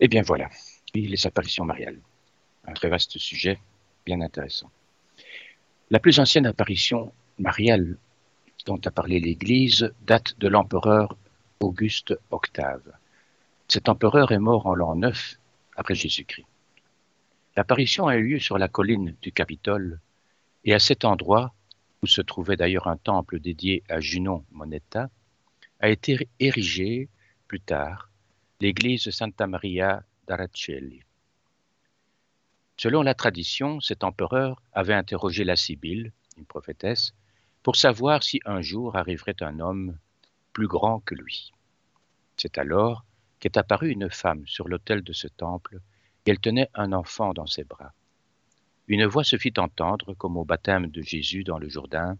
Eh bien voilà, les apparitions mariales. Un très vaste sujet, bien intéressant. La plus ancienne apparition mariale dont a parlé l'Église date de l'empereur Auguste Octave. Cet empereur est mort en l'an 9 après Jésus-Christ. L'apparition a eu lieu sur la colline du Capitole et à cet endroit, où se trouvait d'ailleurs un temple dédié à Junon Moneta, a été érigée plus tard l'église Santa Maria d'Aracelli. Selon la tradition, cet empereur avait interrogé la Sibylle, une prophétesse, pour savoir si un jour arriverait un homme plus grand que lui. C'est alors qu'est apparue une femme sur l'autel de ce temple, et elle tenait un enfant dans ses bras. Une voix se fit entendre, comme au baptême de Jésus dans le Jourdain.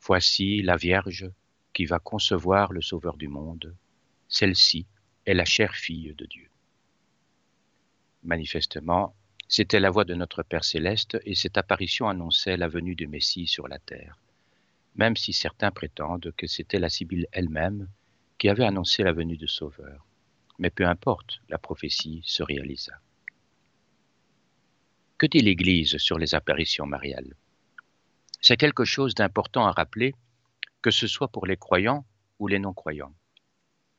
Voici la Vierge qui va concevoir le Sauveur du monde. Celle-ci est la chère fille de Dieu. Manifestement, c'était la voix de notre Père céleste et cette apparition annonçait la venue du Messie sur la terre, même si certains prétendent que c'était la Sibylle elle-même qui avait annoncé la venue du Sauveur. Mais peu importe, la prophétie se réalisa. Que dit l'Église sur les apparitions mariales? C'est quelque chose d'important à rappeler, que ce soit pour les croyants ou les non-croyants.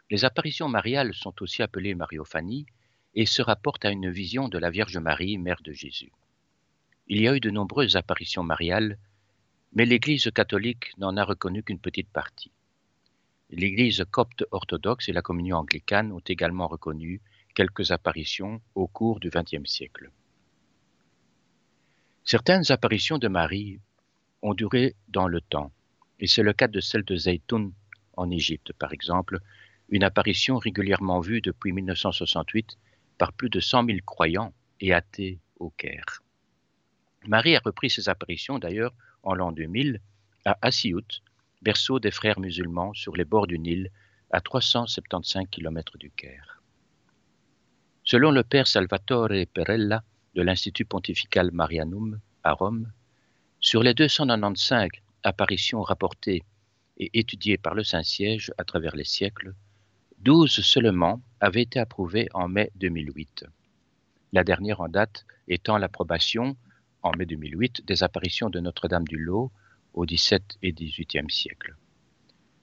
Les apparitions mariales sont aussi appelées mariophanies et se rapportent à une vision de la Vierge Marie, mère de Jésus. Il y a eu de nombreuses apparitions mariales, mais l'Église catholique n'en a reconnu qu'une petite partie. L'Église copte orthodoxe et la communion anglicane ont également reconnu quelques apparitions au cours du XXe siècle. Certaines apparitions de Marie ont duré dans le temps, et c'est le cas de celle de Zaytoun en Égypte, par exemple, une apparition régulièrement vue depuis 1968 par plus de 100 000 croyants et athées au Caire. Marie a repris ses apparitions d'ailleurs en l'an 2000 à Assiout, berceau des frères musulmans sur les bords du Nil, à 375 km du Caire. Selon le père Salvatore Perella de l'Institut pontifical Marianum à Rome, sur les 295 apparitions rapportées et étudiées par le Saint-Siège à travers les siècles, 12 seulement avaient été approuvées en mai 2008. La dernière en date étant l'approbation, en mai 2008, des apparitions de Notre-Dame du Lot au XVIIe et XVIIIe siècle.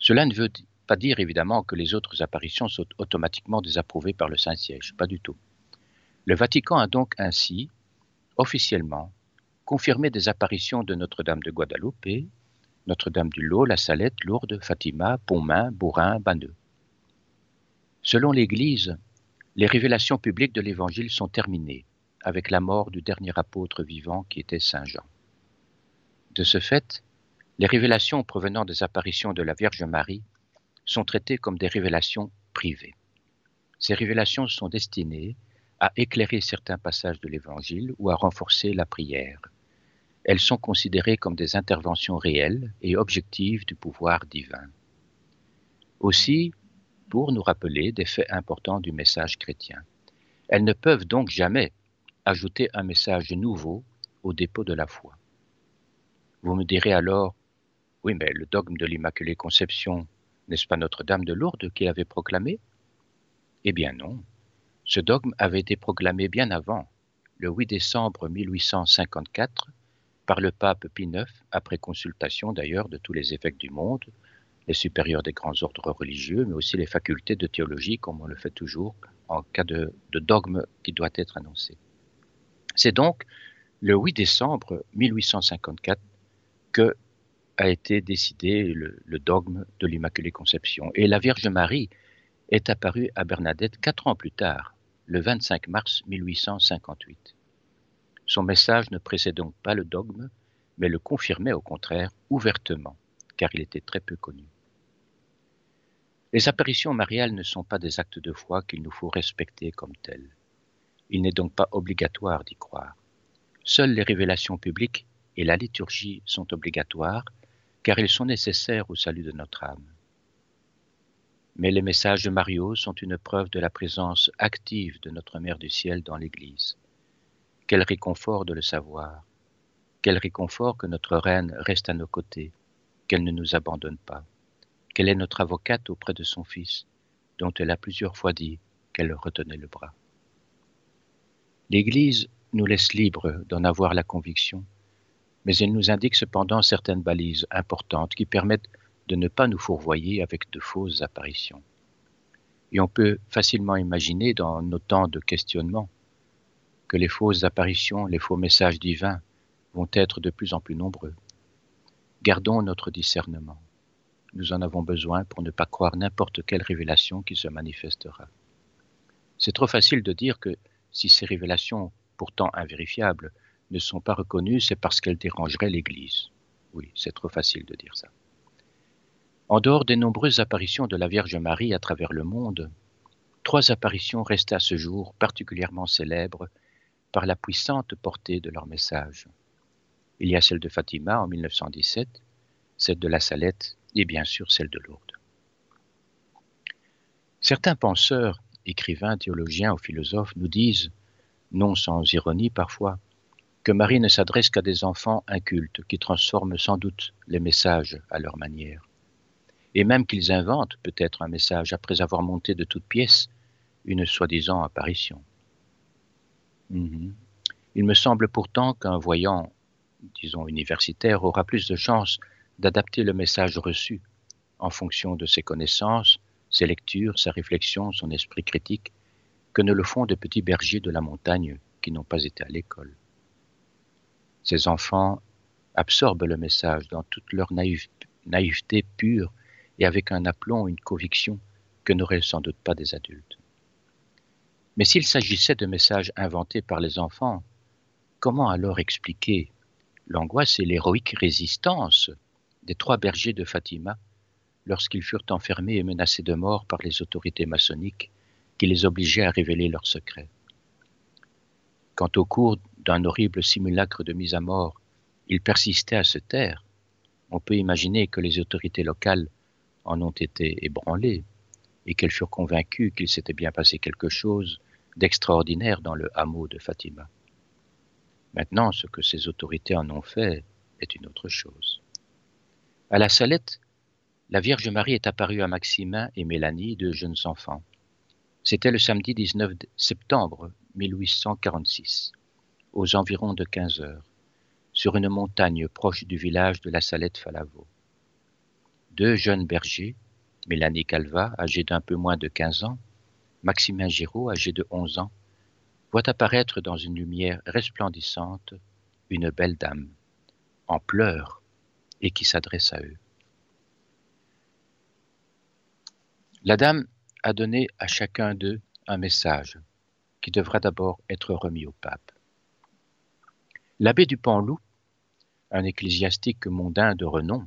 Cela ne veut pas dire évidemment que les autres apparitions sont automatiquement désapprouvées par le Saint-Siège, pas du tout. Le Vatican a donc ainsi, officiellement, confirmé des apparitions de Notre-Dame de Guadeloupe, Notre-Dame du Lot, La Salette, Lourdes, Fatima, Pontmain, Bourrin, Banneux. Selon l'Église, les révélations publiques de l'Évangile sont terminées avec la mort du dernier apôtre vivant qui était Saint Jean. De ce fait, les révélations provenant des apparitions de la Vierge Marie sont traitées comme des révélations privées. Ces révélations sont destinées à éclairer certains passages de l'Évangile ou à renforcer la prière. Elles sont considérées comme des interventions réelles et objectives du pouvoir divin. Aussi, pour nous rappeler des faits importants du message chrétien. Elles ne peuvent donc jamais ajouter un message nouveau au dépôt de la foi. Vous me direz alors, oui, mais le dogme de l'Immaculée Conception, n'est-ce pas Notre-Dame de Lourdes qui l'avait proclamé? Eh bien non. Ce dogme avait été proclamé bien avant, le 8 décembre 1854, par le pape Pie IX, après consultation d'ailleurs de tous les évêques du monde, les supérieurs des grands ordres religieux, mais aussi les facultés de théologie, comme on le fait toujours en cas de, dogme qui doit être annoncé. C'est donc le 8 décembre 1854 que a été décidé le, le dogme de l'Immaculée Conception. Et la Vierge Marie est apparue à Bernadette quatre ans plus tard, le 25 mars 1858. Son message ne précède donc pas le dogme, mais le confirmait au contraire ouvertement, car il était très peu connu. Les apparitions mariales ne sont pas des actes de foi qu'il nous faut respecter comme tels. Il n'est donc pas obligatoire d'y croire. Seules les révélations publiques et la liturgie sont obligatoires, car elles sont nécessaires au salut de notre âme. Mais les messages de Mario sont une preuve de la présence active de notre Mère du Ciel dans l'Église. Quel réconfort de le savoir. Quel réconfort que notre Reine reste à nos côtés, qu'elle ne nous abandonne pas qu'elle est notre avocate auprès de son Fils, dont elle a plusieurs fois dit qu'elle retenait le bras. L'Église nous laisse libres d'en avoir la conviction, mais elle nous indique cependant certaines balises importantes qui permettent de ne pas nous fourvoyer avec de fausses apparitions. Et on peut facilement imaginer dans nos temps de questionnement que les fausses apparitions, les faux messages divins vont être de plus en plus nombreux. Gardons notre discernement. Nous en avons besoin pour ne pas croire n'importe quelle révélation qui se manifestera. C'est trop facile de dire que si ces révélations, pourtant invérifiables, ne sont pas reconnues, c'est parce qu'elles dérangeraient l'Église. Oui, c'est trop facile de dire ça. En dehors des nombreuses apparitions de la Vierge Marie à travers le monde, trois apparitions restent à ce jour particulièrement célèbres par la puissante portée de leur message. Il y a celle de Fatima en 1917, celle de la Salette et bien sûr celle de Lourdes. Certains penseurs, écrivains, théologiens ou philosophes nous disent, non sans ironie parfois, que Marie ne s'adresse qu'à des enfants incultes qui transforment sans doute les messages à leur manière. Et même qu'ils inventent peut-être un message après avoir monté de toutes pièces une soi-disant apparition. Mhm. Il me semble pourtant qu'un voyant, disons universitaire, aura plus de chances d'adapter le message reçu en fonction de ses connaissances, ses lectures, sa réflexion, son esprit critique, que ne le font de petits bergers de la montagne qui n'ont pas été à l'école. Ces enfants absorbent le message dans toute leur naïveté pure et avec un aplomb, une conviction que n'auraient sans doute pas des adultes. Mais s'il s'agissait de messages inventés par les enfants, comment alors expliquer l'angoisse et l'héroïque résistance des trois bergers de Fatima lorsqu'ils furent enfermés et menacés de mort par les autorités maçonniques qui les obligeaient à révéler leurs secrets. Quant au cours d'un horrible simulacre de mise à mort, ils persistaient à se taire, on peut imaginer que les autorités locales en ont été ébranlées et qu'elles furent convaincues qu'il s'était bien passé quelque chose d'extraordinaire dans le hameau de Fatima. Maintenant, ce que ces autorités en ont fait est une autre chose. À la Salette, la Vierge Marie est apparue à Maximin et Mélanie, deux jeunes enfants. C'était le samedi 19 septembre 1846, aux environs de 15 heures, sur une montagne proche du village de la Salette-Falavo. Deux jeunes bergers, Mélanie Calva, âgée d'un peu moins de 15 ans, Maximin Giraud, âgé de 11 ans, voient apparaître dans une lumière resplendissante une belle dame, en pleurs, et qui s'adresse à eux. La dame a donné à chacun d'eux un message qui devra d'abord être remis au pape. L'abbé du Panloup, un ecclésiastique mondain de renom,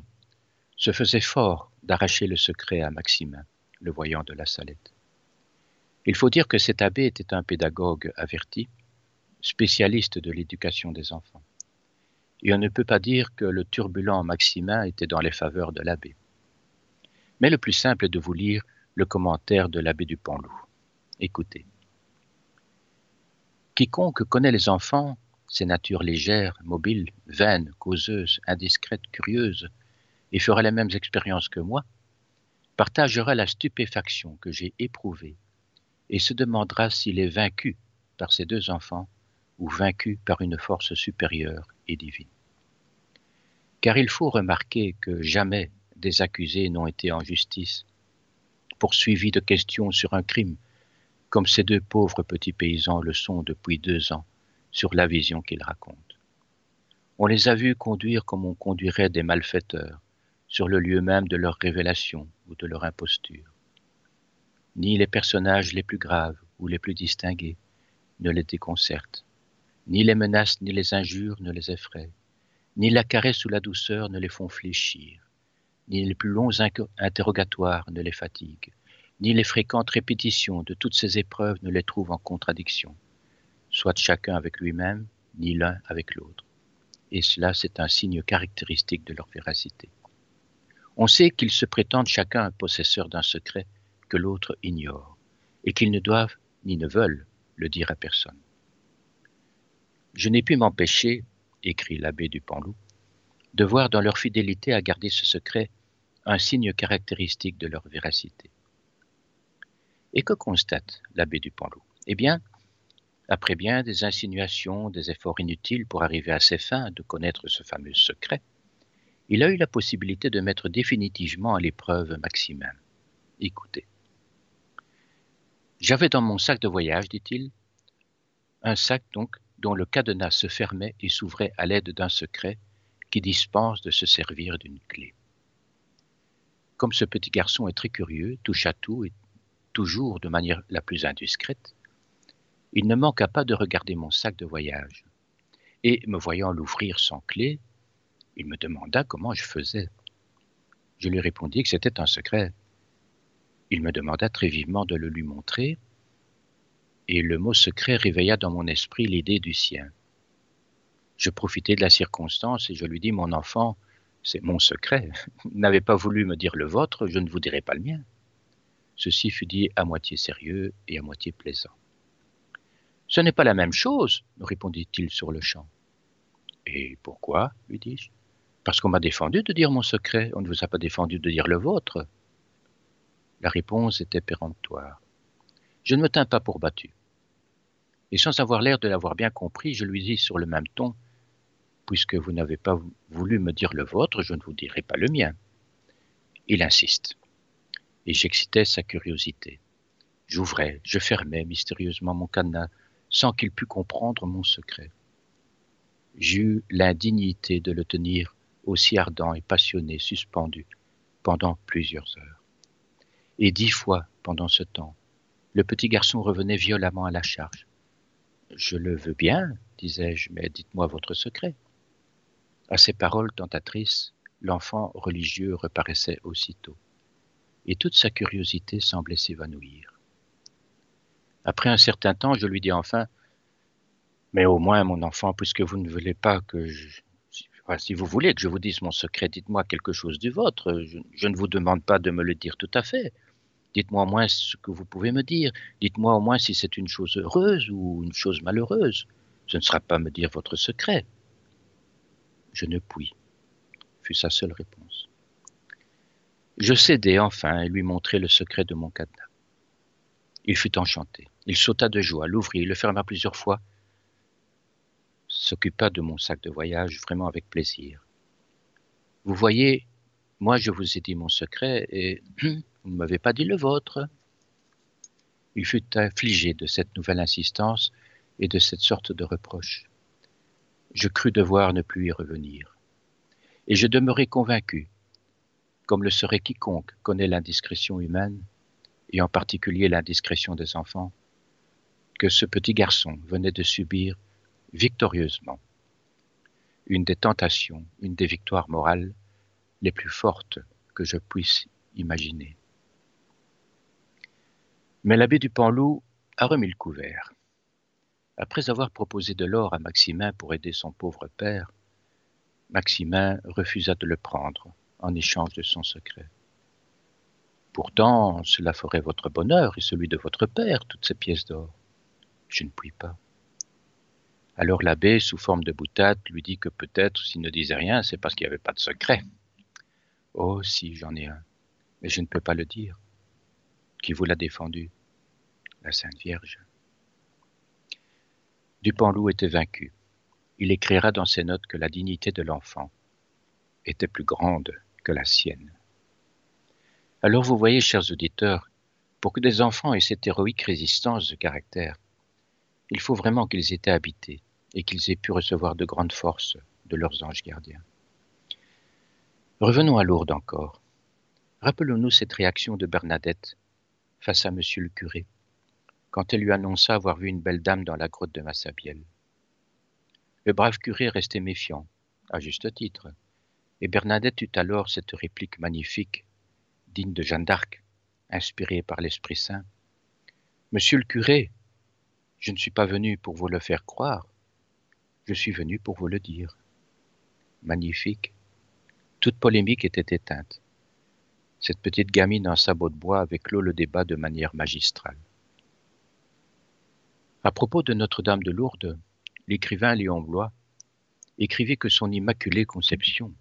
se faisait fort d'arracher le secret à Maximin, le voyant de la Salette. Il faut dire que cet abbé était un pédagogue averti, spécialiste de l'éducation des enfants. Et on ne peut pas dire que le turbulent Maximin était dans les faveurs de l'abbé. Mais le plus simple est de vous lire le commentaire de l'abbé du Pont-Loup. Écoutez. Quiconque connaît les enfants, ces natures légères, mobiles, vaines, causeuses, indiscrètes, curieuses, et fera les mêmes expériences que moi, partagera la stupéfaction que j'ai éprouvée et se demandera s'il est vaincu par ces deux enfants ou vaincu par une force supérieure et divine. Car il faut remarquer que jamais des accusés n'ont été en justice poursuivis de questions sur un crime, comme ces deux pauvres petits paysans le sont depuis deux ans sur la vision qu'ils racontent. On les a vus conduire comme on conduirait des malfaiteurs sur le lieu même de leur révélation ou de leur imposture. Ni les personnages les plus graves ou les plus distingués ne les déconcertent, ni les menaces ni les injures ne les effraient, ni la caresse ou la douceur ne les font fléchir, ni les plus longs interrogatoires ne les fatiguent, ni les fréquentes répétitions de toutes ces épreuves ne les trouvent en contradiction, soit chacun avec lui-même, ni l'un avec l'autre. Et cela, c'est un signe caractéristique de leur véracité. On sait qu'ils se prétendent chacun possesseur d'un secret que l'autre ignore, et qu'ils ne doivent ni ne veulent le dire à personne. Je n'ai pu m'empêcher, écrit l'abbé du Panloup, de voir dans leur fidélité à garder ce secret un signe caractéristique de leur véracité. Et que constate l'abbé du Panloup Eh bien, après bien des insinuations, des efforts inutiles pour arriver à ses fins de connaître ce fameux secret, il a eu la possibilité de mettre définitivement à l'épreuve Maximin. Écoutez. J'avais dans mon sac de voyage, dit-il, un sac donc dont le cadenas se fermait et s'ouvrait à l'aide d'un secret qui dispense de se servir d'une clé. Comme ce petit garçon est très curieux, touche à tout et toujours de manière la plus indiscrète, il ne manqua pas de regarder mon sac de voyage. Et, me voyant l'ouvrir sans clé, il me demanda comment je faisais. Je lui répondis que c'était un secret. Il me demanda très vivement de le lui montrer, et le mot secret réveilla dans mon esprit l'idée du sien. Je profitai de la circonstance et je lui dis Mon enfant, c'est mon secret. N'avez pas voulu me dire le vôtre, je ne vous dirai pas le mien. Ceci fut dit à moitié sérieux et à moitié plaisant. Ce n'est pas la même chose, me répondit-il sur le champ. Et pourquoi? lui dis-je. Parce qu'on m'a défendu de dire mon secret, on ne vous a pas défendu de dire le vôtre. La réponse était péremptoire. Je ne me tins pas pour battu. Et sans avoir l'air de l'avoir bien compris, je lui dis sur le même ton Puisque vous n'avez pas voulu me dire le vôtre, je ne vous dirai pas le mien. Il insiste. Et j'excitais sa curiosité. J'ouvrais, je fermais mystérieusement mon cadenas sans qu'il pût comprendre mon secret. J'eus l'indignité de le tenir aussi ardent et passionné, suspendu, pendant plusieurs heures. Et dix fois, pendant ce temps, le petit garçon revenait violemment à la charge. Je le veux bien, disais-je, mais dites-moi votre secret. À ces paroles tentatrices, l'enfant religieux reparaissait aussitôt, et toute sa curiosité semblait s'évanouir. Après un certain temps, je lui dis enfin Mais au moins, mon enfant, puisque vous ne voulez pas que je. si vous voulez que je vous dise mon secret, dites-moi quelque chose du vôtre. Je, ne vous demande pas de me le dire tout à fait. Dites-moi au moins ce que vous pouvez me dire. Dites-moi au moins si c'est une chose heureuse ou une chose malheureuse. Ce ne sera pas me dire votre secret. Je ne puis, fut sa seule réponse. Je cédai enfin et lui montrai le secret de mon cadenas. Il fut enchanté. Il sauta de joie, l'ouvrit, le ferma plusieurs fois, s'occupa de mon sac de voyage vraiment avec plaisir. Vous voyez, moi je vous ai dit mon secret et vous ne m'avez pas dit le vôtre. Il fut affligé de cette nouvelle insistance et de cette sorte de reproche. Je crus devoir ne plus y revenir. Et je demeurai convaincu, comme le serait quiconque connaît l'indiscrétion humaine, et en particulier l'indiscrétion des enfants, que ce petit garçon venait de subir victorieusement une des tentations, une des victoires morales les plus fortes que je puisse imaginer. Mais l'abbé du Panloup a remis le couvert. Après avoir proposé de l'or à Maximin pour aider son pauvre père, Maximin refusa de le prendre en échange de son secret. Pourtant, cela ferait votre bonheur et celui de votre père, toutes ces pièces d'or. Je ne puis pas. Alors l'abbé, sous forme de boutade, lui dit que peut-être s'il ne disait rien, c'est parce qu'il n'y avait pas de secret. Oh, si, j'en ai un, mais je ne peux pas le dire. Qui vous l'a défendu? La Sainte Vierge. Dupanloup était vaincu. Il écrira dans ses notes que la dignité de l'enfant était plus grande que la sienne. Alors vous voyez, chers auditeurs, pour que des enfants aient cette héroïque résistance de caractère, il faut vraiment qu'ils étaient habités et qu'ils aient pu recevoir de grandes forces de leurs anges gardiens. Revenons à Lourdes encore. Rappelons-nous cette réaction de Bernadette face à monsieur le curé, quand elle lui annonça avoir vu une belle dame dans la grotte de Massabielle. Le brave curé restait méfiant, à juste titre, et Bernadette eut alors cette réplique magnifique, digne de Jeanne d'Arc, inspirée par l'Esprit Saint. Monsieur le curé, je ne suis pas venu pour vous le faire croire, je suis venu pour vous le dire. Magnifique. Toute polémique était éteinte. Cette petite gamine en sabot de bois avait clos le débat de manière magistrale. À propos de Notre-Dame de Lourdes, l'écrivain Léon Blois écrivait que son immaculée conception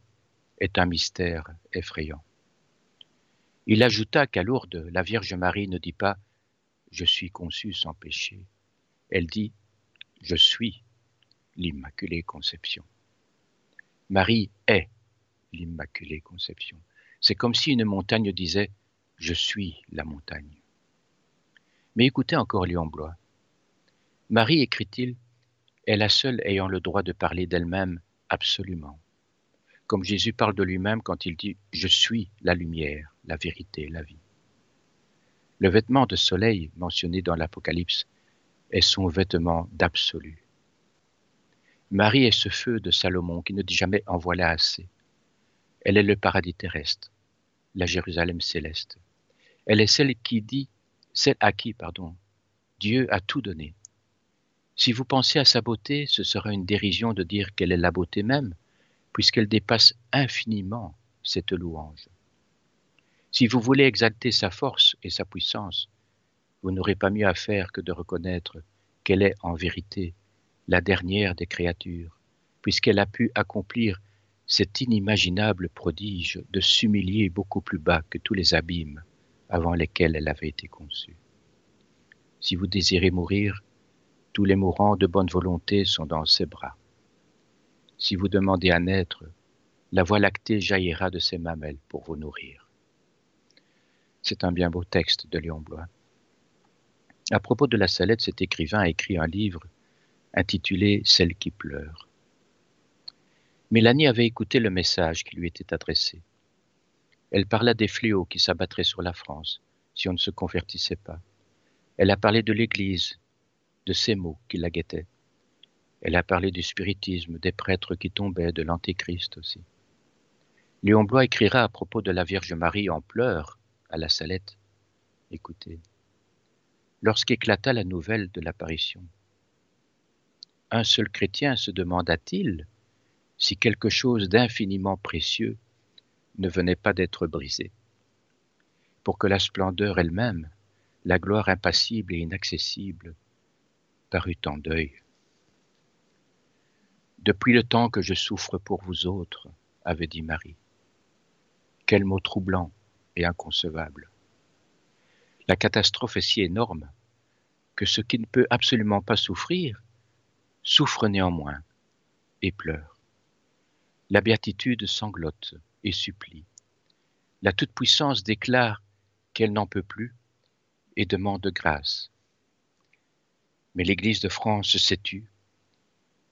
est un mystère effrayant. Il ajouta qu'à Lourdes, la Vierge Marie ne dit pas Je suis conçue sans péché. Elle dit Je suis l'Immaculée Conception. Marie est l'Immaculée Conception. C'est comme si une montagne disait Je suis la montagne. Mais écoutez encore Léon Blois. Marie, écrit-il, est la seule ayant le droit de parler d'elle-même absolument. Comme Jésus parle de lui-même quand il dit Je suis la lumière, la vérité, la vie. Le vêtement de soleil mentionné dans l'Apocalypse est son vêtement d'absolu. Marie est ce feu de Salomon qui ne dit jamais en voilà assez. Elle est le paradis terrestre, la Jérusalem céleste. Elle est celle qui dit, celle à qui, pardon, Dieu a tout donné. Si vous pensez à sa beauté, ce sera une dérision de dire qu'elle est la beauté même, puisqu'elle dépasse infiniment cette louange. Si vous voulez exalter sa force et sa puissance, vous n'aurez pas mieux à faire que de reconnaître qu'elle est en vérité la dernière des créatures, puisqu'elle a pu accomplir cet inimaginable prodige de s'humilier beaucoup plus bas que tous les abîmes avant lesquels elle avait été conçue. Si vous désirez mourir, tous les mourants de bonne volonté sont dans ses bras. Si vous demandez à naître, la voie lactée jaillira de ses mamelles pour vous nourrir. C'est un bien beau texte de Léon Blois. À propos de la Salette, cet écrivain a écrit un livre intitulé Celle qui pleure. Mélanie avait écouté le message qui lui était adressé. Elle parla des fléaux qui s'abattraient sur la France si on ne se convertissait pas. Elle a parlé de l'Église, de ces mots qui la guettaient. Elle a parlé du spiritisme, des prêtres qui tombaient, de l'Antéchrist aussi. Léon Blois écrira à propos de la Vierge Marie en pleurs à la Salette. Écoutez. Lorsqu'éclata la nouvelle de l'apparition, un seul chrétien se demanda-t-il si quelque chose d'infiniment précieux ne venait pas d'être brisé, pour que la splendeur elle-même, la gloire impassible et inaccessible, parut en deuil. Depuis le temps que je souffre pour vous autres, avait dit Marie. Quel mot troublant et inconcevable. La catastrophe est si énorme que ce qui ne peut absolument pas souffrir souffre néanmoins et pleure. La béatitude sanglote et supplie. La toute-puissance déclare qu'elle n'en peut plus et demande grâce. Mais l'Église de France s'est tue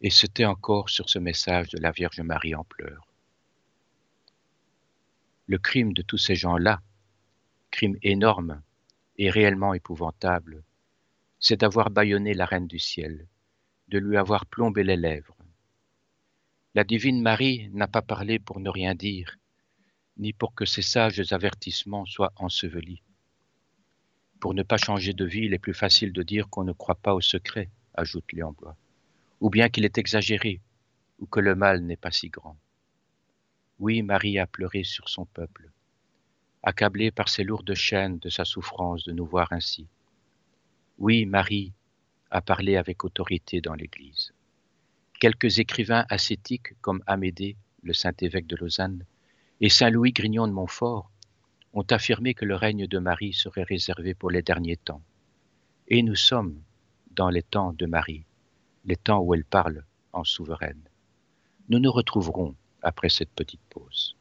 et se tait encore sur ce message de la Vierge Marie en pleurs. Le crime de tous ces gens-là, crime énorme et réellement épouvantable, c'est d'avoir bâillonné la Reine du ciel, de lui avoir plombé les lèvres. La divine Marie n'a pas parlé pour ne rien dire, ni pour que ses sages avertissements soient ensevelis. Pour ne pas changer de vie, il est plus facile de dire qu'on ne croit pas au secret, ajoute Léon Blois, ou bien qu'il est exagéré, ou que le mal n'est pas si grand. Oui, Marie a pleuré sur son peuple, accablée par ces lourdes chaînes de sa souffrance de nous voir ainsi. Oui, Marie a parlé avec autorité dans l'Église. Quelques écrivains ascétiques comme Amédée, le saint-évêque de Lausanne, et saint Louis Grignon de Montfort ont affirmé que le règne de Marie serait réservé pour les derniers temps. Et nous sommes dans les temps de Marie, les temps où elle parle en souveraine. Nous nous retrouverons après cette petite pause.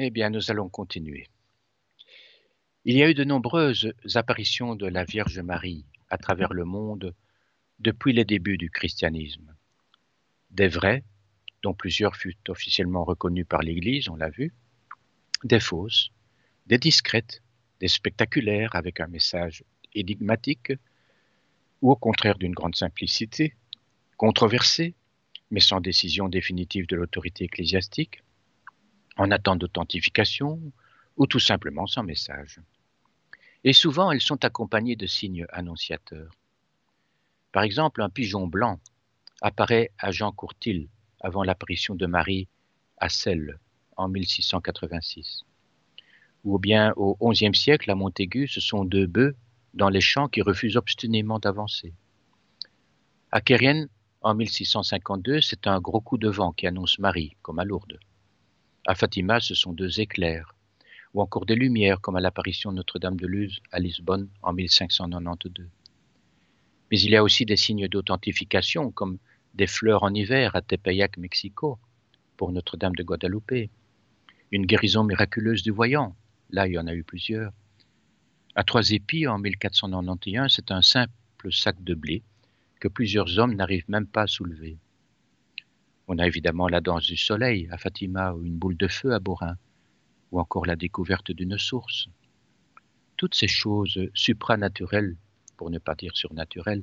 Eh bien, nous allons continuer. Il y a eu de nombreuses apparitions de la Vierge Marie à travers le monde depuis les débuts du christianisme. Des vraies, dont plusieurs furent officiellement reconnues par l'Église, on l'a vu, des fausses, des discrètes, des spectaculaires avec un message énigmatique, ou au contraire d'une grande simplicité, controversée, mais sans décision définitive de l'autorité ecclésiastique, en attente d'authentification, ou tout simplement sans message. Et souvent, elles sont accompagnées de signes annonciateurs. Par exemple, un pigeon blanc apparaît à Jean Courtil avant l'apparition de Marie à Celle en 1686. Ou bien au XIe siècle, à Montaigu, ce sont deux bœufs dans les champs qui refusent obstinément d'avancer. À Kérienne, en 1652, c'est un gros coup de vent qui annonce Marie, comme à Lourdes. À Fatima, ce sont deux éclairs, ou encore des lumières, comme à l'apparition de Notre-Dame de Luz à Lisbonne en 1592. Mais il y a aussi des signes d'authentification, comme des fleurs en hiver à Tepeyac, Mexico, pour Notre-Dame de Guadalupe, une guérison miraculeuse du voyant, là il y en a eu plusieurs. À Trois-Épis, en 1491, c'est un simple sac de blé que plusieurs hommes n'arrivent même pas à soulever. On a évidemment la danse du soleil à Fatima ou une boule de feu à Borin, ou encore la découverte d'une source. Toutes ces choses supranaturelles, pour ne pas dire surnaturelles,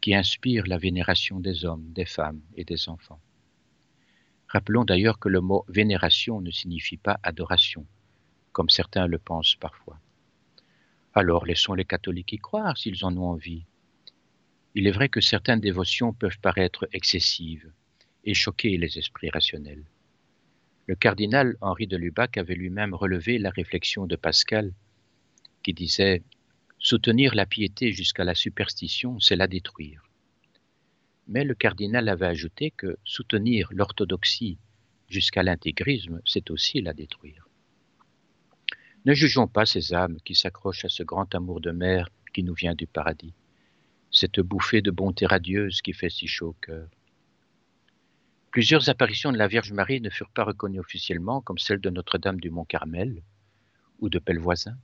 qui inspirent la vénération des hommes, des femmes et des enfants. Rappelons d'ailleurs que le mot vénération ne signifie pas adoration, comme certains le pensent parfois. Alors laissons les catholiques y croire s'ils en ont envie. Il est vrai que certaines dévotions peuvent paraître excessives et choquer les esprits rationnels. Le cardinal Henri de Lubac avait lui-même relevé la réflexion de Pascal qui disait Soutenir la piété jusqu'à la superstition, c'est la détruire. Mais le cardinal avait ajouté que soutenir l'orthodoxie jusqu'à l'intégrisme, c'est aussi la détruire. Ne jugeons pas ces âmes qui s'accrochent à ce grand amour de mère qui nous vient du paradis, cette bouffée de bonté radieuse qui fait si chaud au cœur. Plusieurs apparitions de la Vierge Marie ne furent pas reconnues officiellement, comme celle de Notre-Dame du Mont-Carmel ou de Pellevoisin.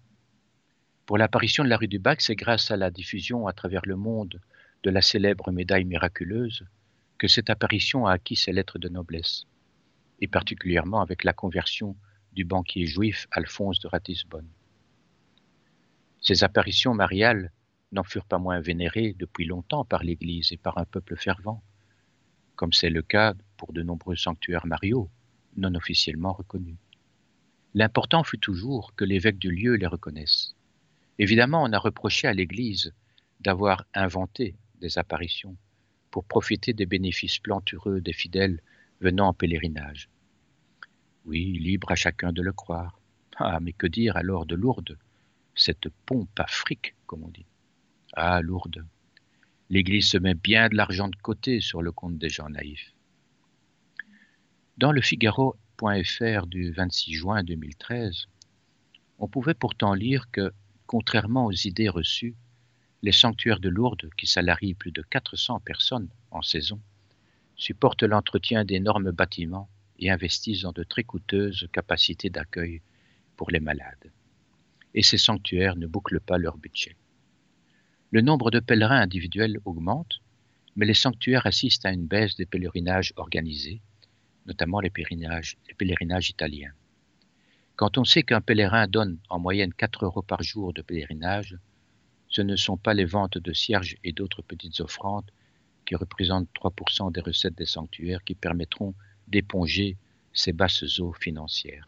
Pour l'apparition de la rue du Bac, c'est grâce à la diffusion à travers le monde de la célèbre médaille miraculeuse que cette apparition a acquis ses lettres de noblesse, et particulièrement avec la conversion du banquier juif Alphonse de Ratisbonne. Ces apparitions mariales n'en furent pas moins vénérées depuis longtemps par l'Église et par un peuple fervent comme c'est le cas pour de nombreux sanctuaires mariaux, non officiellement reconnus. L'important fut toujours que l'évêque du lieu les reconnaisse. Évidemment, on a reproché à l'Église d'avoir inventé des apparitions pour profiter des bénéfices plantureux des fidèles venant en pèlerinage. Oui, libre à chacun de le croire. Ah, mais que dire alors de Lourdes, cette pompe afrique, comme on dit? Ah, Lourdes, l'Église se met bien de l'argent de côté sur le compte des gens naïfs. Dans le Figaro.fr du 26 juin 2013, on pouvait pourtant lire que, contrairement aux idées reçues, les sanctuaires de Lourdes, qui salarient plus de 400 personnes en saison, supportent l'entretien d'énormes bâtiments et investissent dans de très coûteuses capacités d'accueil pour les malades. Et ces sanctuaires ne bouclent pas leur budget. Le nombre de pèlerins individuels augmente, mais les sanctuaires assistent à une baisse des pèlerinages organisés, notamment les pèlerinages, italiens. Quand on sait qu'un pèlerin donne en moyenne 4 euros par jour de pèlerinage, ce ne sont pas les ventes de cierges et d'autres petites offrandes qui représentent 3% des recettes des sanctuaires qui permettront d'éponger ces basses eaux financières.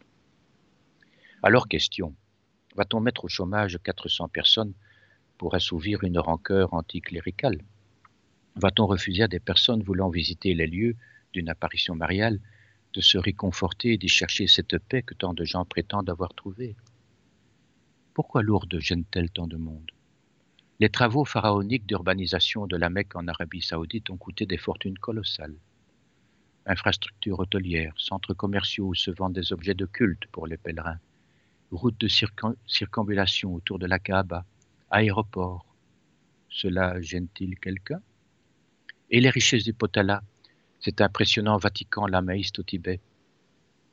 Alors question, va-t-on mettre au chômage 400 personnes pour assouvir une rancœur anticléricale. Va-t-on refuser à des personnes voulant visiter les lieux d'une apparition mariale de se réconforter et d'y chercher cette paix que tant de gens prétendent avoir trouvée? Pourquoi Lourdes gêne-t-elle tant de monde? Les travaux pharaoniques d'urbanisation de la Mecque en Arabie saoudite ont coûté des fortunes colossales. Infrastructures hôtelières, centres commerciaux où se vendent des objets de culte pour les pèlerins, routes de circambulation autour de la Kaaba, aéroport. Cela gêne-t-il quelqu'un? Et les richesses du Potala, cet impressionnant Vatican lamaïste au Tibet,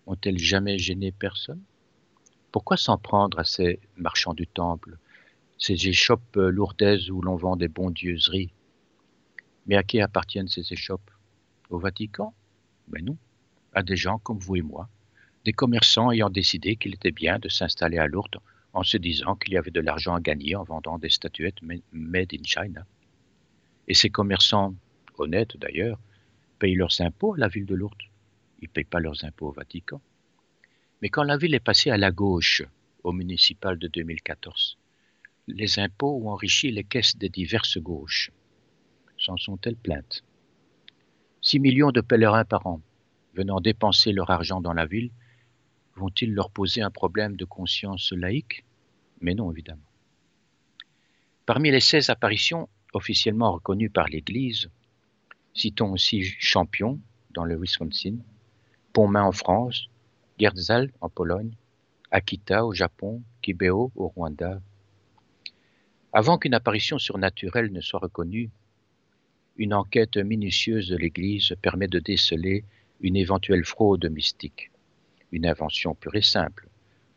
ont-elles jamais gêné personne? Pourquoi s'en prendre à ces marchands du temple, ces échoppes lourdaises où l'on vend des bondieuseries? Mais à qui appartiennent ces échoppes? Au Vatican? Mais non, à des gens comme vous et moi, des commerçants ayant décidé qu'il était bien de s'installer à Lourdes en se disant qu'il y avait de l'argent à gagner en vendant des statuettes made in China. Et ces commerçants, honnêtes d'ailleurs, payent leurs impôts à la ville de Lourdes. Ils ne payent pas leurs impôts au Vatican. Mais quand la ville est passée à la gauche, au municipal de 2014, les impôts ont enrichi les caisses des diverses gauches. S'en sont-elles plaintes? 6 millions de pèlerins par an venant dépenser leur argent dans la ville vont-ils leur poser un problème de conscience laïque? Mais non, évidemment. Parmi les 16 apparitions officiellement reconnues par l'Église, citons aussi Champion dans le Wisconsin, Pontmain en France, Gerzal en Pologne, Akita au Japon, Kibeo au Rwanda. Avant qu'une apparition surnaturelle ne soit reconnue, une enquête minutieuse de l'Église permet de déceler une éventuelle fraude mystique une invention pure et simple,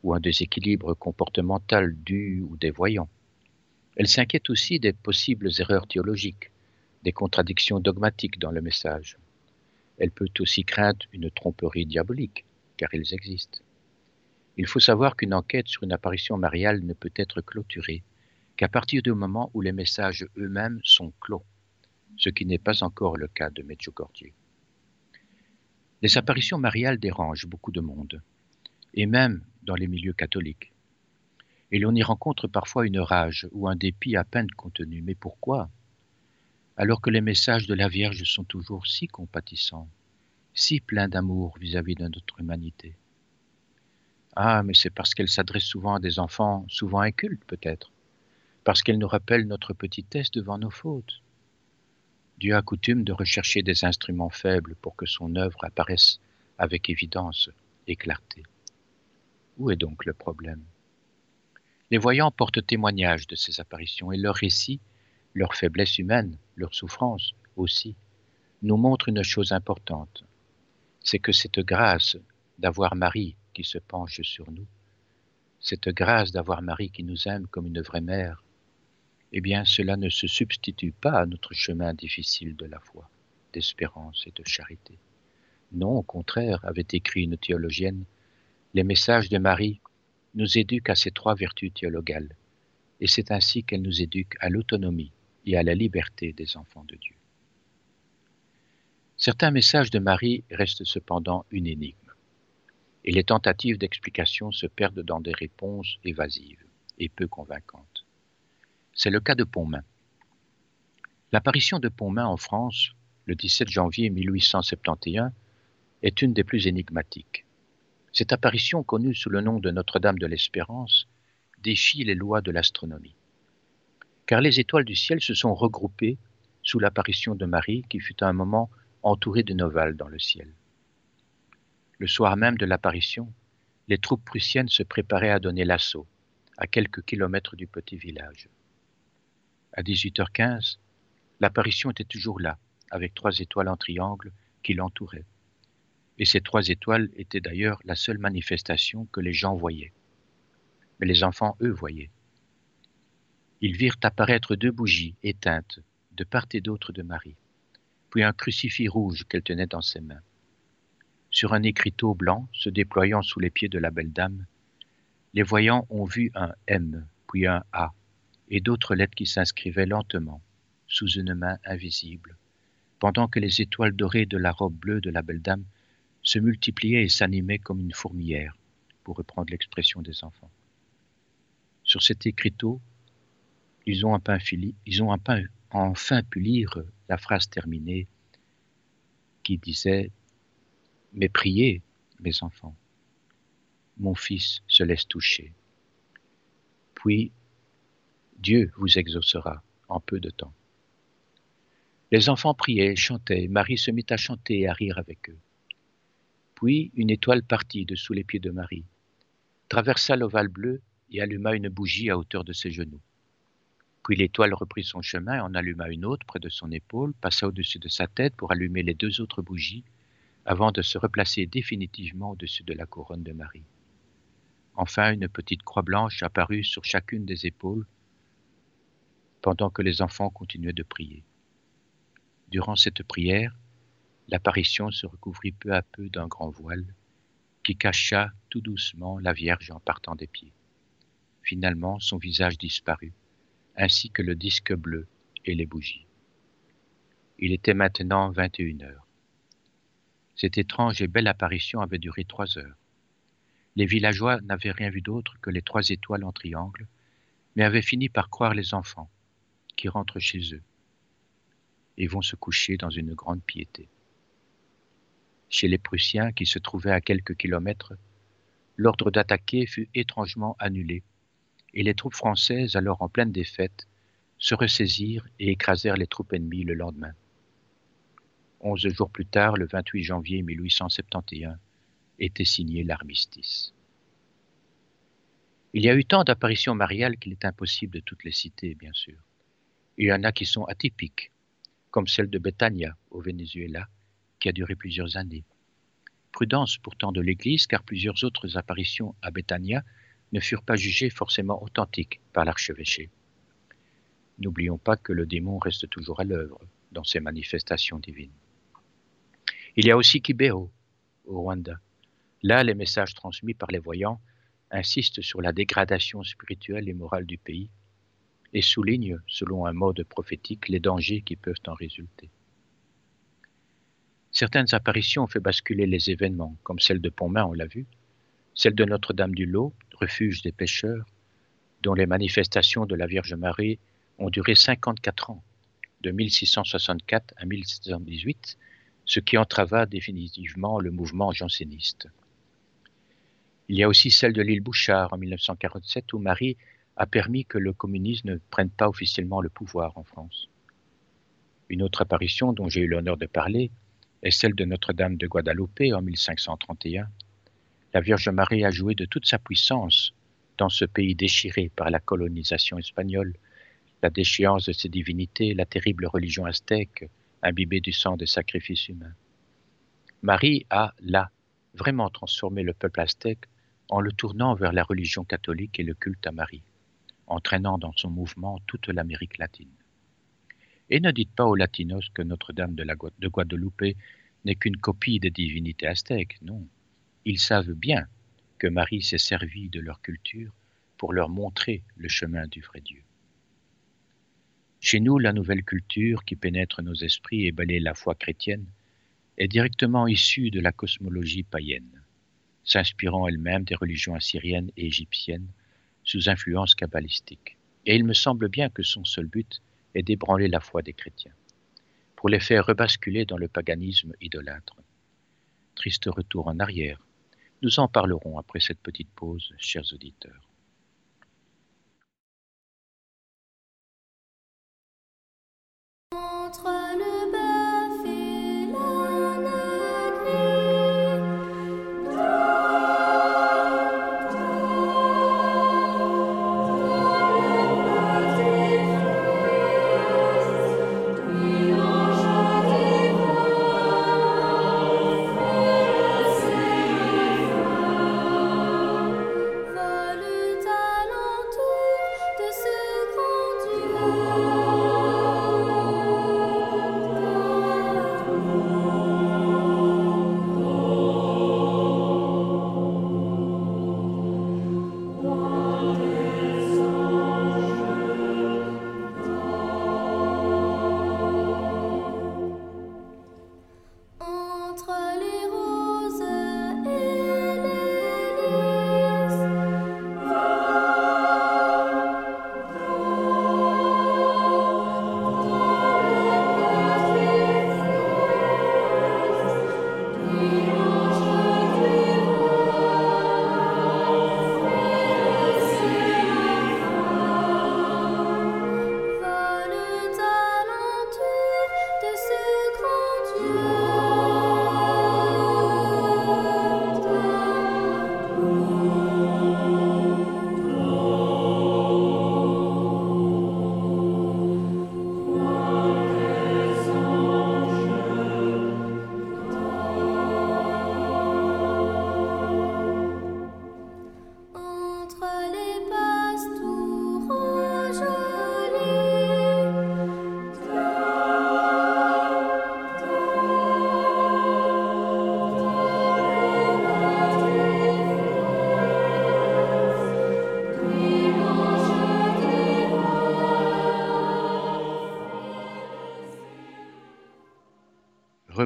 ou un déséquilibre comportemental dû ou des voyants. Elle s'inquiète aussi des possibles erreurs théologiques, des contradictions dogmatiques dans le message. Elle peut aussi craindre une tromperie diabolique, car elles existent. Il faut savoir qu'une enquête sur une apparition mariale ne peut être clôturée qu'à partir du moment où les messages eux-mêmes sont clos, ce qui n'est pas encore le cas de Medjugorje. Les apparitions mariales dérangent beaucoup de monde, et même dans les milieux catholiques. Et l'on y rencontre parfois une rage ou un dépit à peine contenu. Mais pourquoi? Alors que les messages de la Vierge sont toujours si compatissants, si pleins d'amour vis-à-vis de notre humanité. Ah, mais c'est parce qu'elle s'adresse souvent à des enfants, souvent incultes peut-être, parce qu'elle nous rappelle notre petitesse devant nos fautes, Dieu a coutume de rechercher des instruments faibles pour que son œuvre apparaisse avec évidence et clarté. Où est donc le problème? Les voyants portent témoignage de ces apparitions et leur récit, leur faiblesse humaine, leur souffrance aussi, nous montrent une chose importante. C'est que cette grâce d'avoir Marie qui se penche sur nous, cette grâce d'avoir Marie qui nous aime comme une vraie mère, eh bien cela ne se substitue pas à notre chemin difficile de la foi, d'espérance et de charité. Non, au contraire, avait écrit une théologienne, les messages de Marie nous éduquent à ces trois vertus théologales, et c'est ainsi qu'elle nous éduque à l'autonomie et à la liberté des enfants de Dieu. Certains messages de Marie restent cependant une énigme, et les tentatives d'explication se perdent dans des réponses évasives et peu convaincantes. C'est le cas de Pontmain. L'apparition de Pontmain en France, le 17 janvier 1871, est une des plus énigmatiques. Cette apparition, connue sous le nom de Notre-Dame de l'Espérance, défie les lois de l'astronomie. Car les étoiles du ciel se sont regroupées sous l'apparition de Marie qui fut à un moment entourée de novales dans le ciel. Le soir même de l'apparition, les troupes prussiennes se préparaient à donner l'assaut, à quelques kilomètres du petit village. À 18h15, l'apparition était toujours là, avec trois étoiles en triangle qui l'entouraient. Et ces trois étoiles étaient d'ailleurs la seule manifestation que les gens voyaient. Mais les enfants, eux, voyaient. Ils virent apparaître deux bougies éteintes de part et d'autre de Marie, puis un crucifix rouge qu'elle tenait dans ses mains. Sur un écriteau blanc se déployant sous les pieds de la belle dame, les voyants ont vu un M, puis un A, et d'autres lettres qui s'inscrivaient lentement sous une main invisible, pendant que les étoiles dorées de la robe bleue de la belle dame se multipliaient et s'animaient comme une fourmilière, pour reprendre l'expression des enfants. Sur cet écriteau, ils ont, ils ont enfin pu lire la phrase terminée qui disait Mais priez, mes enfants, mon fils se laisse toucher. Puis Dieu vous exaucera en peu de temps. Les enfants priaient, chantaient, Marie se mit à chanter et à rire avec eux. Puis une étoile partit de sous les pieds de Marie, traversa l'ovale bleu et alluma une bougie à hauteur de ses genoux. Puis l'étoile reprit son chemin et en alluma une autre près de son épaule, passa au-dessus de sa tête pour allumer les deux autres bougies, avant de se replacer définitivement au-dessus de la couronne de Marie. Enfin, une petite croix blanche apparut sur chacune des épaules pendant que les enfants continuaient de prier. Durant cette prière, l'apparition se recouvrit peu à peu d'un grand voile qui cacha tout doucement la Vierge en partant des pieds. Finalement, son visage disparut, ainsi que le disque bleu et les bougies. Il était maintenant vingt et une heures. Cette étrange et belle apparition avait duré trois heures. Les villageois n'avaient rien vu d'autre que les trois étoiles en triangle, mais avaient fini par croire les enfants, qui rentrent chez eux et vont se coucher dans une grande piété. Chez les Prussiens, qui se trouvaient à quelques kilomètres, l'ordre d'attaquer fut étrangement annulé, et les troupes françaises, alors en pleine défaite, se ressaisirent et écrasèrent les troupes ennemies le lendemain. Onze jours plus tard, le 28 janvier 1871, était signé l'armistice. Il y a eu tant d'apparitions mariales qu'il est impossible de toutes les citer, bien sûr. Il y en a qui sont atypiques, comme celle de Betania, au Venezuela, qui a duré plusieurs années. Prudence pourtant de l'Église, car plusieurs autres apparitions à Betania ne furent pas jugées forcément authentiques par l'archevêché. N'oublions pas que le démon reste toujours à l'œuvre dans ses manifestations divines. Il y a aussi Kibeo, au Rwanda. Là, les messages transmis par les voyants insistent sur la dégradation spirituelle et morale du pays et soulignent, selon un mode prophétique, les dangers qui peuvent en résulter. Certaines apparitions ont fait basculer les événements, comme celle de Pontmain, on l'a vu, celle de Notre-Dame du Lot, refuge des pêcheurs, dont les manifestations de la Vierge Marie ont duré 54 ans, de 1664 à 1618, ce qui entrava définitivement le mouvement janséniste. Il y a aussi celle de l'île Bouchard en 1947 où Marie a permis que le communisme ne prenne pas officiellement le pouvoir en France. Une autre apparition dont j'ai eu l'honneur de parler est celle de Notre-Dame de Guadalupe en 1531. La Vierge Marie a joué de toute sa puissance dans ce pays déchiré par la colonisation espagnole, la déchéance de ses divinités, la terrible religion aztèque, imbibée du sang des sacrifices humains. Marie a, là, vraiment transformé le peuple aztèque en le tournant vers la religion catholique et le culte à Marie entraînant dans son mouvement toute l'Amérique latine. Et ne dites pas aux latinos que Notre-Dame de, de Guadeloupe n'est qu'une copie des divinités aztèques, non. Ils savent bien que Marie s'est servie de leur culture pour leur montrer le chemin du vrai Dieu. Chez nous, la nouvelle culture qui pénètre nos esprits et balaye la foi chrétienne est directement issue de la cosmologie païenne, s'inspirant elle-même des religions assyriennes et égyptiennes, sous influence kabbalistique. Et il me semble bien que son seul but est d'ébranler la foi des chrétiens, pour les faire rebasculer dans le paganisme idolâtre. Triste retour en arrière. Nous en parlerons après cette petite pause, chers auditeurs.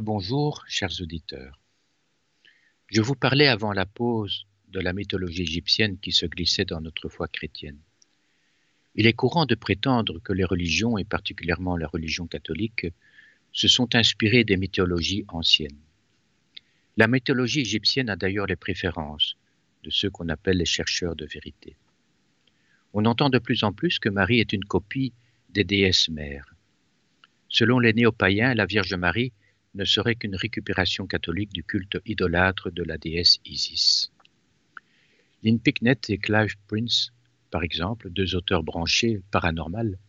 Rebonjour, chers auditeurs. Je vous parlais avant la pause de la mythologie égyptienne qui se glissait dans notre foi chrétienne. Il est courant de prétendre que les religions, et particulièrement la religion catholique, se sont inspirées des mythologies anciennes. La mythologie égyptienne a d'ailleurs les préférences de ceux qu'on appelle les chercheurs de vérité. On entend de plus en plus que Marie est une copie des déesses mères. Selon les néo-païens, la Vierge Marie ne serait qu'une récupération catholique du culte idolâtre de la déesse Isis. Lynn Picknett et Clive Prince, par exemple, deux auteurs branchés paranormal,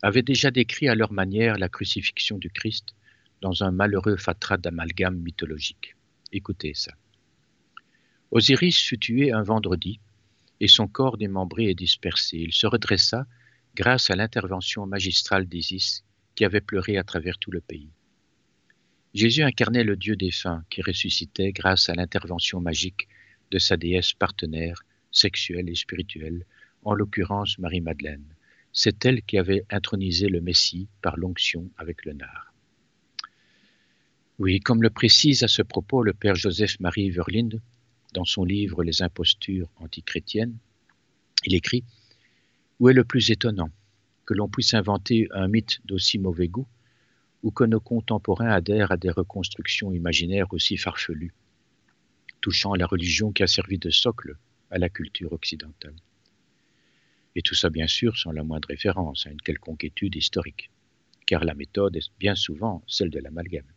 avaient déjà décrit à leur manière la crucifixion du Christ dans un malheureux fatras d'amalgame mythologique. Écoutez ça. Osiris fut tué un vendredi et son corps démembré et dispersé. Il se redressa grâce à l'intervention magistrale d'Isis qui avait pleuré à travers tout le pays. Jésus incarnait le Dieu défunt qui ressuscitait grâce à l'intervention magique de sa déesse partenaire, sexuelle et spirituelle, en l'occurrence Marie-Madeleine. C'est elle qui avait intronisé le Messie par l'onction avec le nard. Oui, comme le précise à ce propos le père Joseph-Marie Verlinde dans son livre Les impostures antichrétiennes, il écrit Où est le plus étonnant que l'on puisse inventer un mythe d'aussi mauvais goût ou que nos contemporains adhèrent à des reconstructions imaginaires aussi farfelues, touchant la religion qui a servi de socle à la culture occidentale. Et tout ça, bien sûr, sans la moindre référence à une quelconque étude historique, car la méthode est bien souvent celle de l'amalgame.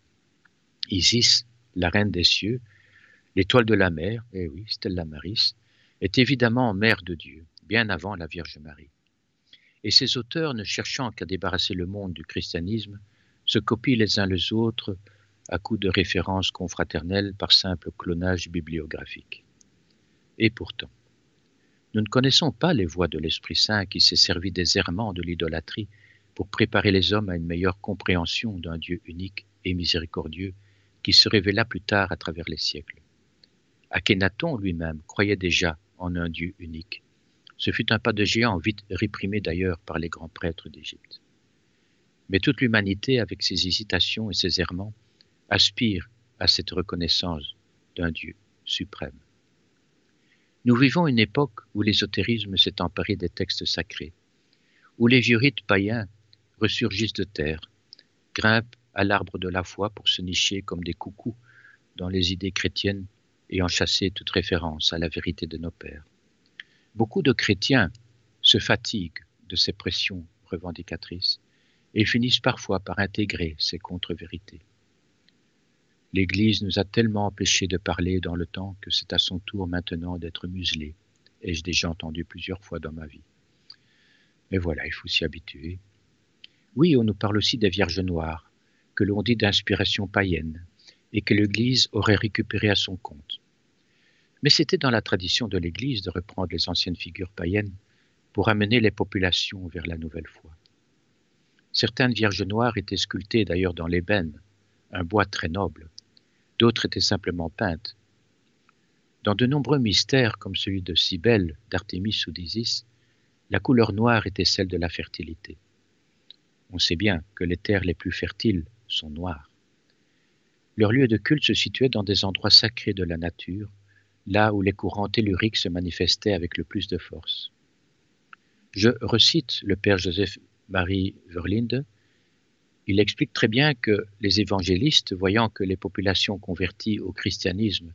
Isis, la reine des cieux, l'étoile de la mer, eh oui, Stella Maris, est évidemment mère de Dieu, bien avant la Vierge Marie. Et ses auteurs, ne cherchant qu'à débarrasser le monde du christianisme, se copient les uns les autres à coups de références confraternelles par simple clonage bibliographique. Et pourtant, nous ne connaissons pas les voies de l'Esprit Saint qui s'est servi des errements de l'idolâtrie pour préparer les hommes à une meilleure compréhension d'un Dieu unique et miséricordieux qui se révéla plus tard à travers les siècles. Akhenaton lui-même croyait déjà en un Dieu unique. Ce fut un pas de géant vite réprimé d'ailleurs par les grands prêtres d'Égypte. Mais toute l'humanité, avec ses hésitations et ses errements, aspire à cette reconnaissance d'un Dieu suprême. Nous vivons une époque où l'ésotérisme s'est emparé des textes sacrés, où les vieux rites païens ressurgissent de terre, grimpent à l'arbre de la foi pour se nicher comme des coucous dans les idées chrétiennes et en chasser toute référence à la vérité de nos pères. Beaucoup de chrétiens se fatiguent de ces pressions revendicatrices et finissent parfois par intégrer ces contre-vérités. L'Église nous a tellement empêchés de parler dans le temps que c'est à son tour maintenant d'être muselé, ai-je déjà entendu plusieurs fois dans ma vie. Mais voilà, il faut s'y habituer. Oui, on nous parle aussi des Vierges noires, que l'on dit d'inspiration païenne, et que l'Église aurait récupéré à son compte. Mais c'était dans la tradition de l'Église de reprendre les anciennes figures païennes pour amener les populations vers la nouvelle foi. Certaines vierges noires étaient sculptées d'ailleurs dans l'ébène, un bois très noble. D'autres étaient simplement peintes. Dans de nombreux mystères, comme celui de Cybèle, d'Artémis ou d'Isis, la couleur noire était celle de la fertilité. On sait bien que les terres les plus fertiles sont noires. Leur lieu de culte se situait dans des endroits sacrés de la nature, là où les courants telluriques se manifestaient avec le plus de force. Je recite le père Joseph Marie Verlinde, il explique très bien que les évangélistes, voyant que les populations converties au christianisme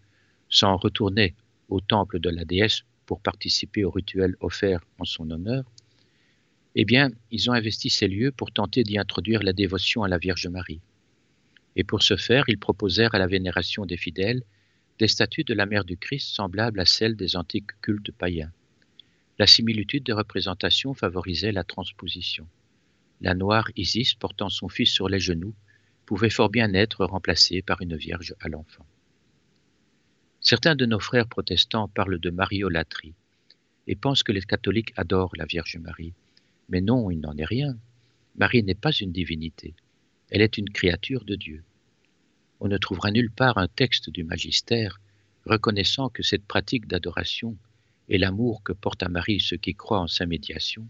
s'en retournaient au temple de la déesse pour participer au rituel offert en son honneur, eh bien, ils ont investi ces lieux pour tenter d'y introduire la dévotion à la Vierge Marie. Et pour ce faire, ils proposèrent à la vénération des fidèles des statues de la Mère du Christ semblables à celles des antiques cultes païens. La similitude des représentations favorisait la transposition la noire Isis portant son fils sur les genoux pouvait fort bien être remplacée par une vierge à l'enfant. Certains de nos frères protestants parlent de mariolatrie et pensent que les catholiques adorent la Vierge Marie. Mais non, il n'en est rien. Marie n'est pas une divinité, elle est une créature de Dieu. On ne trouvera nulle part un texte du magistère reconnaissant que cette pratique d'adoration et l'amour que porte à Marie ceux qui croient en sa médiation,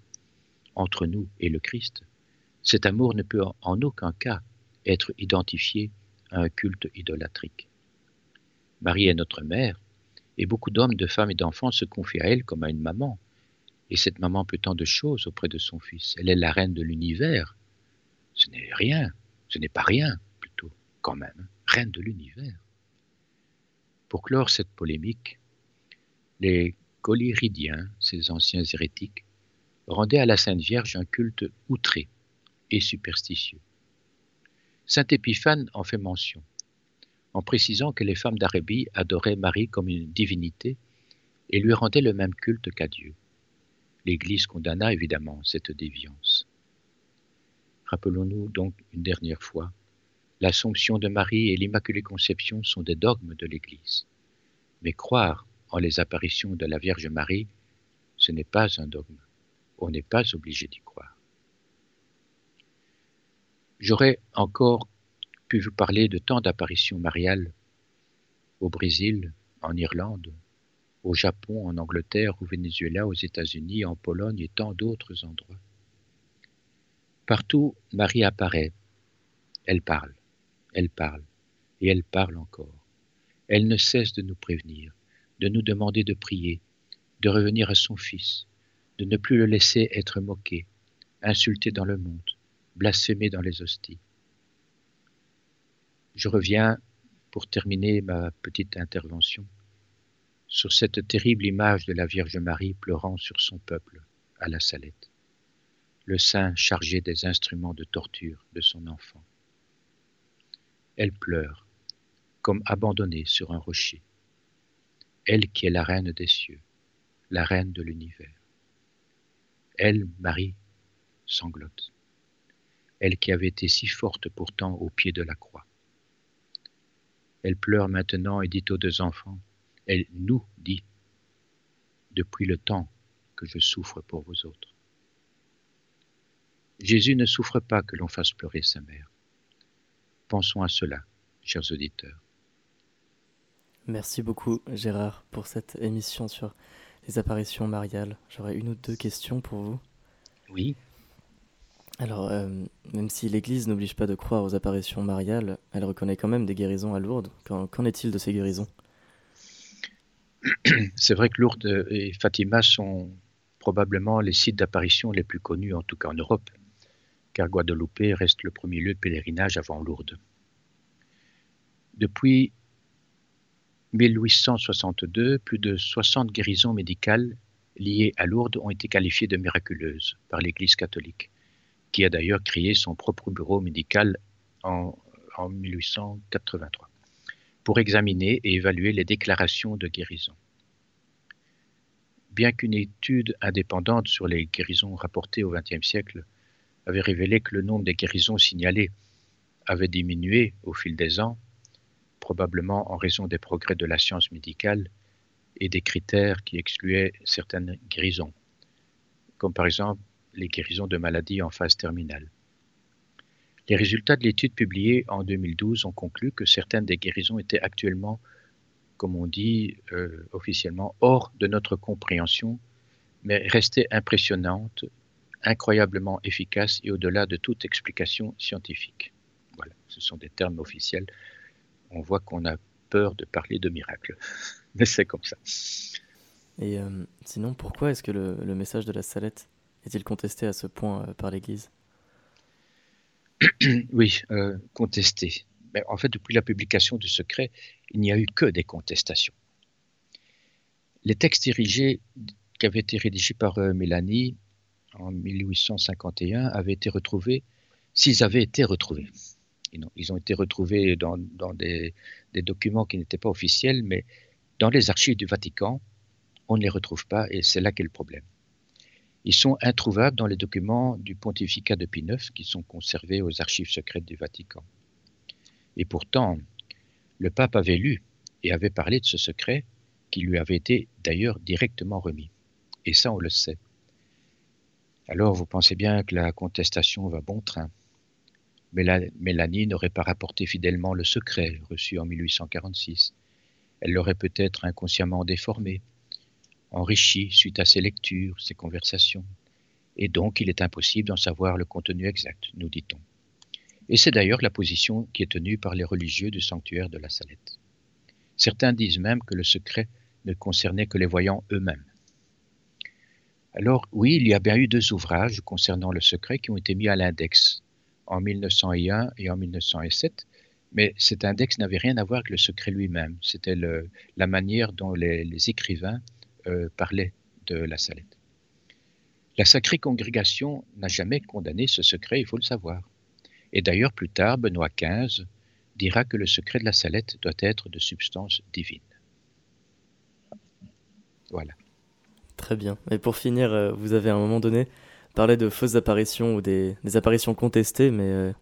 entre nous et le Christ, cet amour ne peut en aucun cas être identifié à un culte idolâtrique. Marie est notre mère, et beaucoup d'hommes, de femmes et d'enfants se confient à elle comme à une maman. Et cette maman peut tant de choses auprès de son fils. Elle est la reine de l'univers. Ce n'est rien, ce n'est pas rien, plutôt, quand même, reine de l'univers. Pour clore cette polémique, les collyridiens, ces anciens hérétiques, rendaient à la Sainte Vierge un culte outré et superstitieux. Saint Épiphane en fait mention, en précisant que les femmes d'Arabie adoraient Marie comme une divinité et lui rendaient le même culte qu'à Dieu. L'Église condamna évidemment cette déviance. Rappelons-nous donc une dernière fois, l'Assomption de Marie et l'Immaculée Conception sont des dogmes de l'Église. Mais croire en les apparitions de la Vierge Marie, ce n'est pas un dogme. On n'est pas obligé d'y croire. J'aurais encore pu vous parler de tant d'apparitions mariales au Brésil, en Irlande, au Japon, en Angleterre, au Venezuela, aux États-Unis, en Pologne et tant d'autres endroits. Partout, Marie apparaît. Elle parle, elle parle, et elle parle encore. Elle ne cesse de nous prévenir, de nous demander de prier, de revenir à son Fils, de ne plus le laisser être moqué, insulté dans le monde, blasphémé dans les hosties. Je reviens, pour terminer ma petite intervention, sur cette terrible image de la Vierge Marie pleurant sur son peuple à la Salette, le sein chargé des instruments de torture de son enfant. Elle pleure, comme abandonnée sur un rocher elle qui est la reine des cieux, la reine de l'univers. Elle, Marie, sanglote, elle qui avait été si forte pourtant au pied de la croix. Elle pleure maintenant et dit aux deux enfants, elle nous dit, depuis le temps que je souffre pour vous autres. Jésus ne souffre pas que l'on fasse pleurer sa mère. Pensons à cela, chers auditeurs. Merci beaucoup Gérard pour cette émission sur les apparitions mariales. J'aurais une ou deux questions pour vous. Oui. Alors, euh, même si l'Église n'oblige pas de croire aux apparitions mariales, elle reconnaît quand même des guérisons à Lourdes. Qu'en est-il de ces guérisons? C'est vrai que Lourdes et Fatima sont probablement les sites d'apparition les plus connus, en tout cas en Europe, car Guadeloupe reste le premier lieu de pèlerinage avant Lourdes. Depuis 1862, plus de 60 guérisons médicales liées à Lourdes ont été qualifiées de miraculeuses par l'Église catholique, qui a d'ailleurs créé son propre bureau médical en, 1883 pour examiner et évaluer les déclarations de guérison. Bien qu'une étude indépendante sur les guérisons rapportées au XXe siècle avait révélé que le nombre des guérisons signalées avait diminué au fil des ans, probablement en raison des progrès de la science médicale et des critères qui excluaient certaines guérisons, comme par exemple les guérisons de maladies en phase terminale. Les résultats de l'étude publiée en 2012 ont conclu que certaines des guérisons étaient actuellement, comme on dit euh, officiellement, hors de notre compréhension, mais restaient impressionnantes, incroyablement efficaces et au-delà de toute explication scientifique. Voilà, ce sont des termes officiels on voit qu'on a peur de parler de miracles. Mais c'est comme ça. Et euh, sinon, pourquoi est-ce que le, message de la salette est-il contesté à ce point euh, par l'Église? Oui, euh, contesté. En fait, depuis la publication du secret, il n'y a eu que des contestations. Les textes érigés qui avaient été rédigés par Mélanie en 1851 avaient été retrouvés, s'ils avaient été retrouvés, ils ont été retrouvés dans, des, documents qui n'étaient pas officiels, mais dans les archives du Vatican, on ne les retrouve pas et c'est là qu'est le problème. Ils sont introuvables dans les documents du pontificat de Pie IX qui sont conservés aux archives secrètes du Vatican. Et pourtant, le pape avait lu et avait parlé de ce secret qui lui avait été d'ailleurs directement remis. Et ça, on le sait. Alors, vous pensez bien que la contestation va bon train. Mélanie n'aurait pas rapporté fidèlement le secret reçu en 1846. Elle l'aurait peut-être inconsciemment déformé, enrichi suite à ses lectures, ses conversations. Et donc il est impossible d'en savoir le contenu exact, nous dit-on. Et c'est d'ailleurs la position qui est tenue par les religieux du sanctuaire de la Salette. Certains disent même que le secret ne concernait que les voyants eux-mêmes. Alors oui, il y a bien eu deux ouvrages concernant le secret qui ont été mis à l'index en 1901 et en 1907, mais cet index n'avait rien à voir avec le secret lui-même. C'était la manière dont les, écrivains euh, parlaient de la Salette. La Sacrée Congrégation n'a jamais condamné ce secret, il faut le savoir. Et d'ailleurs, plus tard, Benoît XV dira que le secret de la Salette doit être de substance divine. Voilà. Très bien. Et pour finir, euh, vous avez à un moment donné parlé de fausses apparitions ou des, apparitions contestées, mais euh,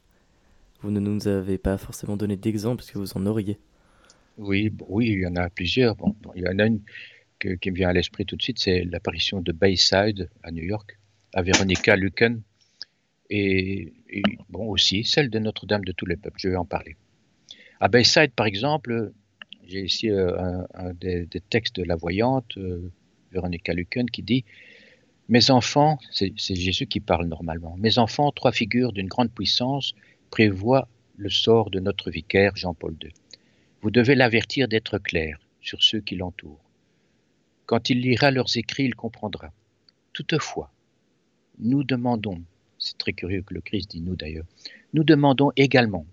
vous ne nous avez pas forcément donné d'exemple parce que vous en auriez. Oui, oui, il y en a plusieurs. Bon, il y en a une qui me vient à l'esprit tout de suite, c'est l'apparition de Bayside à New York, à Veronica Lucan, et, bon aussi celle de Notre-Dame de tous les peuples. Je vais en parler. À Bayside, par exemple, j'ai ici euh, un, des, textes de la voyante, euh, Veronica Lucan, qui dit Mes enfants, c'est Jésus qui parle normalement, mes enfants, trois figures d'une grande puissance, prévoient le sort de notre vicaire Jean-Paul II. Vous devez l'avertir d'être clair sur ceux qui l'entourent. Quand il lira leurs écrits, il comprendra. Toutefois, nous demandons, c'est très curieux que le Christ dit nous d'ailleurs, nous demandons également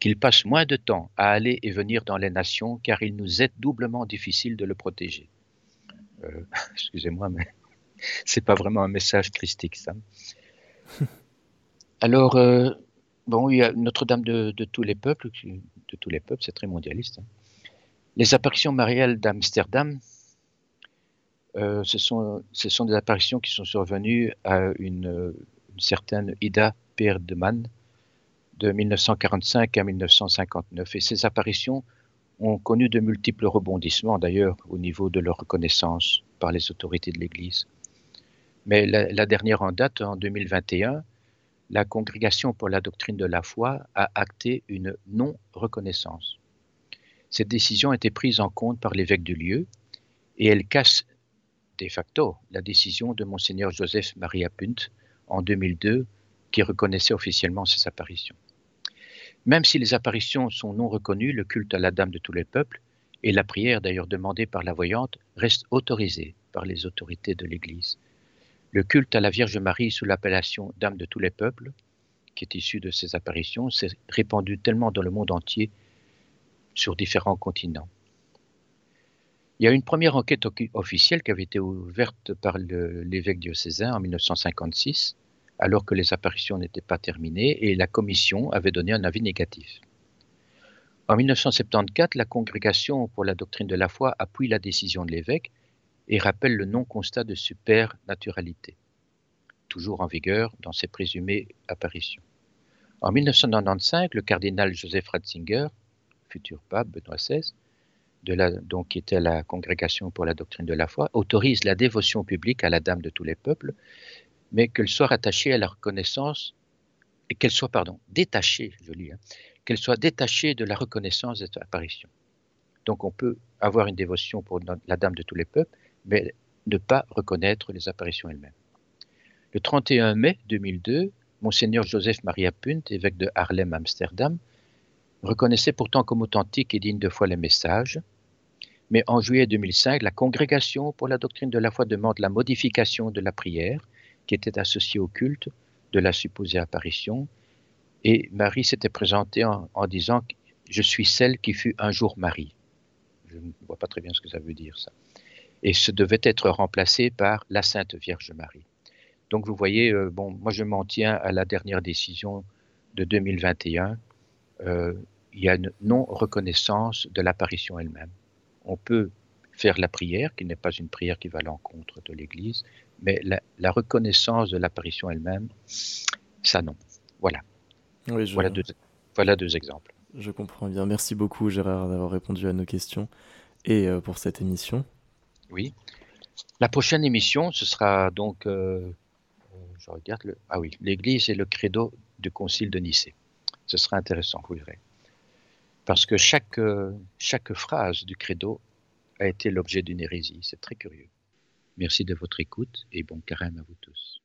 qu'il passe moins de temps à aller et venir dans les nations, car il nous est doublement difficile de le protéger. Euh, excusez-moi, mais c'est pas vraiment un message christique, ça. Alors, euh, bon, il y a Notre-Dame de, tous les peuples, de tous les peuples, c'est très mondialiste. Hein. Les apparitions mariales d'Amsterdam, euh, ce, sont, des apparitions qui sont survenues à une, certaine Ida Peerdeman de 1945 à 1959. Et ces apparitions ont connu de multiples rebondissements d'ailleurs au niveau de leur reconnaissance par les autorités de l'Église. Mais la, la, dernière en date, en 2021, la Congrégation pour la doctrine de la foi a acté une non-reconnaissance. Cette décision a été prise en compte par l'évêque du lieu et elle casse de facto la décision de monseigneur Joseph Maria Punt en 2002 qui reconnaissait officiellement ces apparitions. Même si les apparitions sont non reconnues, le culte à la Dame de tous les peuples et la prière d'ailleurs demandée par la voyante restent autorisés par les autorités de l'Église. Le culte à la Vierge Marie sous l'appellation Dame de tous les peuples, qui est issu de ces apparitions, s'est répandu tellement dans le monde entier sur différents continents. Il y a une première enquête officielle qui avait été ouverte par l'évêque diocésain en 1956, alors que les apparitions n'étaient pas terminées, et la commission avait donné un avis négatif. En 1974, la Congrégation pour la doctrine de la foi appuie la décision de l'évêque et rappelle le non-constat de supernaturalité, toujours en vigueur dans ces présumées apparitions. En 1995, le cardinal Joseph Ratzinger, futur pape Benoît XVI, donc, qui était la Congrégation pour la doctrine de la foi, autorise la dévotion publique à la Dame de tous les peuples, mais qu'elle soit rattachée à la reconnaissance, et qu'elle soit, pardon, détachée, je lis, hein, qu'elle soit détachée de la reconnaissance de cette apparition. Donc on peut avoir une dévotion pour la Dame de tous les peuples, mais ne pas reconnaître les apparitions elles-mêmes. Le 31 mai 2002, Monseigneur Joseph Maria Punt, évêque de Harlem-Amsterdam, reconnaissait pourtant comme authentique et digne de foi les messages, mais en juillet 2005, la Congrégation pour la doctrine de la foi demande la modification de la prière qui était associée au culte de la supposée apparition. Et Marie s'était présentée en, disant Je suis celle qui fut un jour Marie. Je ne vois pas très bien ce que ça veut dire, ça. Et ce devait être remplacé par la Sainte Vierge Marie. Donc vous voyez, euh, bon, moi je m'en tiens à la dernière décision de 2021. Euh, il y a une non-reconnaissance de l'apparition elle-même on peut faire la prière, qui n'est pas une prière qui va à l'encontre de l'Église, mais la, reconnaissance de l'apparition elle-même, ça non. Voilà. voilà, deux, exemples. Je comprends bien. Merci beaucoup Gérard d'avoir répondu à nos questions et euh, pour cette émission. Oui. La prochaine émission, ce sera donc, euh, je regarde le, ah oui, l'Église et le credo du Concile de Nicée. Ce sera intéressant, vous verrez parce que chaque, euh, chaque phrase du credo a été l'objet d'une hérésie. C'est très curieux. Merci de votre écoute et bon carême à vous tous.